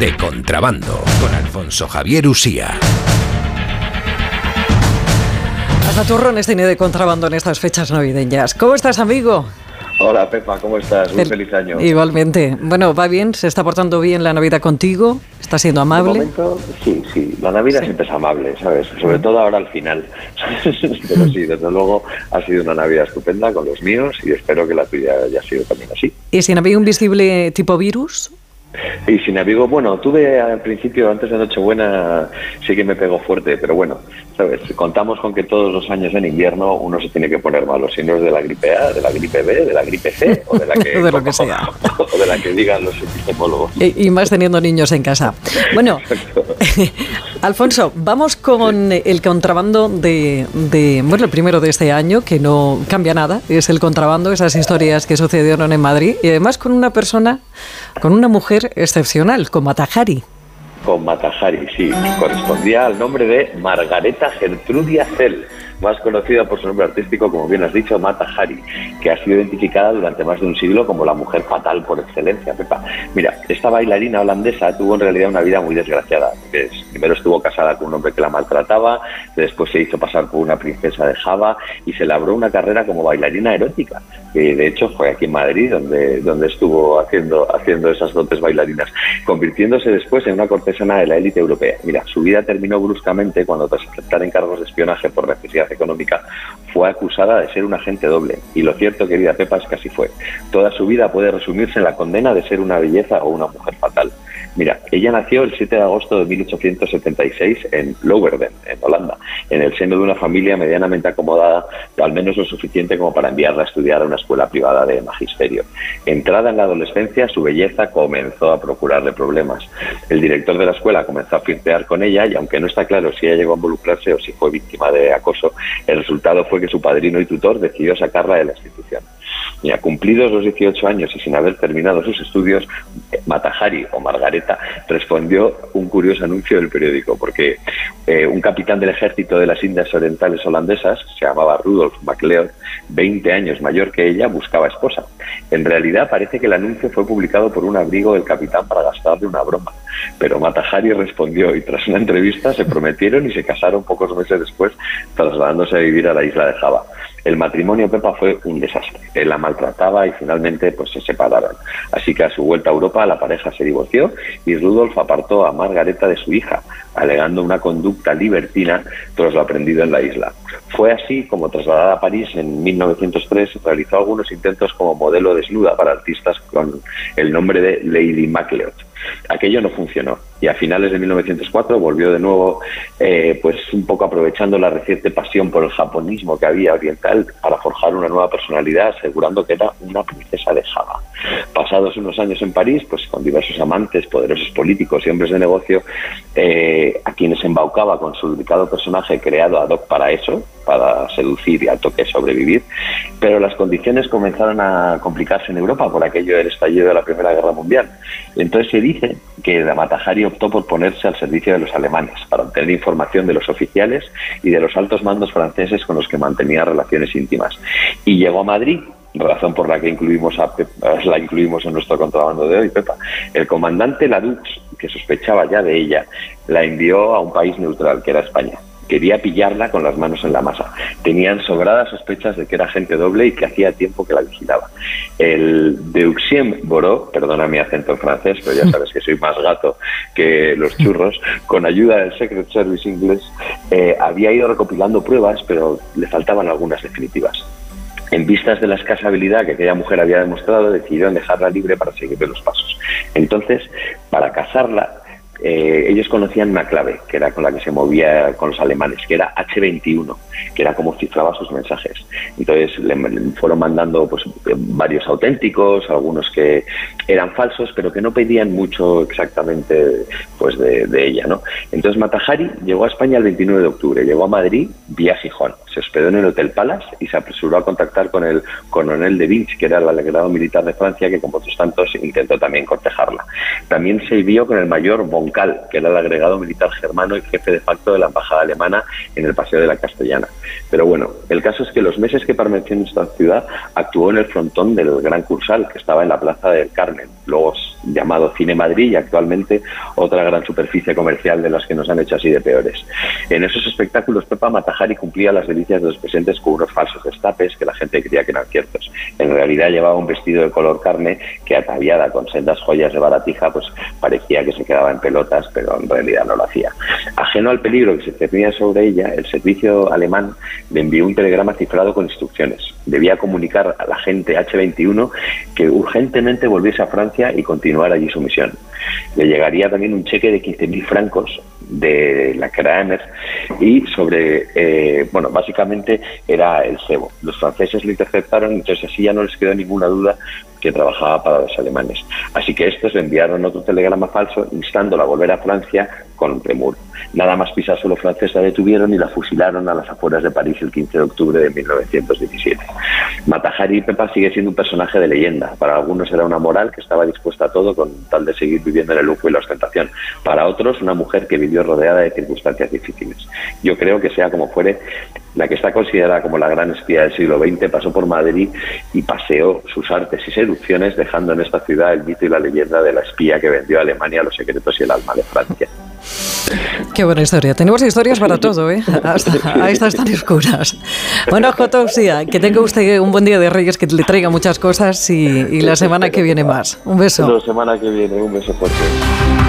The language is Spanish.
de contrabando con Alfonso Javier Usía. Hasta turrones tiene de contrabando en estas fechas navideñas. ¿Cómo estás, amigo? Hola Pepa, ¿cómo estás? Un feliz año. Igualmente. Bueno, ¿va bien? ¿Se está portando bien la Navidad contigo? ¿Está siendo amable? De momento, sí, sí. La Navidad siempre es amable, ¿sabes? Sobre todo ahora al final. Pero sí, desde luego ha sido una Navidad estupenda con los míos y espero que la tuya haya sido también así. ¿Y si no había un visible tipo virus? Y sin abrigo, bueno, tuve al principio, antes de Nochebuena, sí que me pegó fuerte, pero bueno, ¿sabes? Contamos con que todos los años en invierno uno se tiene que poner malo, si no es de la gripe A, de la gripe B, de la gripe C, o de la que, de lo que sea. O de la que digan los epidemiólogos. Y, más teniendo niños en casa. Bueno, Alfonso, vamos con el contrabando de, de, bueno, el primero de este año, que no cambia nada, es el contrabando, esas historias que sucedieron en Madrid, y además con una persona, con una mujer excepcional, con Matajari. Con Matajari, sí, correspondía al nombre de Margareta Gertrudia Cell más conocida por su nombre artístico, como bien has dicho, Mata Hari, que ha sido identificada durante más de un siglo como la mujer fatal por excelencia, Pepa. Mira, esta bailarina holandesa tuvo en realidad una vida muy desgraciada. Primero estuvo casada con un hombre que la maltrataba, después se hizo pasar por una princesa de Java y se labró una carrera como bailarina erótica, que de hecho fue aquí en Madrid donde, donde estuvo haciendo, haciendo esas dotes bailarinas, convirtiéndose después en una cortesana de la élite europea. Mira, su vida terminó bruscamente cuando tras aceptar encargos de espionaje por necesidad económica, fue acusada de ser un agente doble. Y lo cierto, querida Pepa, es que así fue. Toda su vida puede resumirse en la condena de ser una belleza o una mujer fatal. Mira, ella nació el 7 de agosto de 1876 en Lowerden, en Holanda, en el seno de una familia medianamente acomodada, al menos lo suficiente como para enviarla a estudiar a una escuela privada de magisterio. Entrada en la adolescencia, su belleza comenzó a procurarle problemas. El director de la escuela comenzó a flirtear con ella y aunque no está claro si ella llegó a involucrarse o si fue víctima de acoso, el resultado fue que su padrino y tutor decidió sacarla de la institución. Mira, cumplidos los 18 años y sin haber terminado sus estudios, Matajari o Margareta respondió un curioso anuncio del periódico, porque eh, un capitán del ejército de las Indias Orientales holandesas, se llamaba Rudolf MacLeod, 20 años mayor que ella, buscaba esposa. En realidad parece que el anuncio fue publicado por un abrigo del capitán para gastarle una broma, pero Matajari respondió y tras una entrevista se prometieron y se casaron pocos meses después, trasladándose a vivir a la isla de Java. El matrimonio Pepa fue un desastre. Él la maltrataba y finalmente pues se separaron. Así que a su vuelta a Europa la pareja se divorció y Rudolf apartó a Margareta de su hija, alegando una conducta libertina tras lo aprendido en la isla. Fue así como trasladada a París en 1903 realizó algunos intentos como modelo desnuda para artistas con el nombre de Lady MacLeod. Aquello no funcionó y a finales de 1904 volvió de nuevo, eh, pues un poco aprovechando la reciente pasión por el japonismo que había oriental para forjar una nueva personalidad, asegurando que era una princesa de Java. Pasados unos años en París, pues con diversos amantes, poderosos políticos y hombres de negocio, eh, a quienes embaucaba con su delicado personaje creado ad hoc para eso, para seducir y al toque sobrevivir, pero las condiciones comenzaron a complicarse en Europa por aquello del estallido de la Primera Guerra Mundial. Entonces se dice que la Matajari optó por ponerse al servicio de los alemanes para obtener información de los oficiales y de los altos mandos franceses con los que mantenía relaciones íntimas. Y llegó a Madrid razón por la que incluimos a la incluimos en nuestro contrabando de hoy, Pepa. El comandante Ladux, que sospechaba ya de ella, la envió a un país neutral, que era España quería pillarla con las manos en la masa. Tenían sobradas sospechas de que era gente doble y que hacía tiempo que la vigilaba. El Deuxien Boró, perdona mi acento en francés, pero ya sabes que soy más gato que los churros, con ayuda del Secret Service inglés, eh, había ido recopilando pruebas, pero le faltaban algunas definitivas. En vistas de la escasa habilidad que aquella mujer había demostrado, decidieron dejarla libre para seguirle los pasos. Entonces, para casarla, eh, ellos conocían una clave, que era con la que se movía con los alemanes, que era H21, que era como cifraba sus mensajes. Entonces le, fueron mandando pues, varios auténticos, algunos que eran falsos, pero que no pedían mucho exactamente pues, de, de ella. ¿no? Entonces Matajari llegó a España el 29 de octubre, llegó a Madrid vía Gijón, se hospedó en el Hotel Palace y se apresuró a contactar con el coronel de Vinch, que era el alegrado militar de Francia, que como otros tantos intentó también cortejarla. También se vio con el mayor Bon Roncal, que era el agregado militar germano y jefe de facto de la embajada alemana en el Paseo de la Castellana. Pero bueno, el caso es que los meses que permaneció en esta ciudad actuó en el frontón del Gran Cursal, que estaba en la Plaza del Carmen, luego llamado Cine Madrid y actualmente otra gran superficie comercial de las que nos han hecho así de peores. En esos espectáculos, Pepa Matajari cumplía las delicias de los presentes con unos falsos destapes que la gente creía que eran ciertos. En realidad llevaba un vestido de color carne que ataviada con sendas joyas de baratija, pues parecía que se quedaba en pero en realidad no lo hacía. Ajeno al peligro que se cernía sobre ella, el servicio alemán le envió un telegrama cifrado con instrucciones. Debía comunicar a la gente H21 que urgentemente volviese a Francia y continuar allí su misión. Le llegaría también un cheque de 15.000 francos de la Kramer y sobre, eh, bueno, básicamente era el cebo. Los franceses lo interceptaron, entonces así ya no les quedó ninguna duda que trabajaba para los alemanes. Así que estos le enviaron otro telegrama falso instándola a volver a Francia con premura. Nada más pisar suelo francés la detuvieron y la fusilaron a las afueras de París el 15 de octubre de 1917. Matahari Pepa sigue siendo un personaje de leyenda. Para algunos era una moral que estaba dispuesta a todo con tal de seguir viviendo en el lujo y la ostentación. Para otros, una mujer que vivió rodeada de circunstancias difíciles. Yo creo que sea como fuere, la que está considerada como la gran espía del siglo XX pasó por Madrid y paseó sus artes y seducciones, dejando en esta ciudad el mito y la leyenda de la espía que vendió a Alemania los secretos y el alma de Francia. Qué buena historia. Tenemos historias para todo, ¿eh? Hasta, a estas tan oscuras. Bueno, Jotopsia, que tenga usted un buen día de Reyes, que le traiga muchas cosas y, y la semana que viene más. Un beso. La semana que viene, un beso fuerte.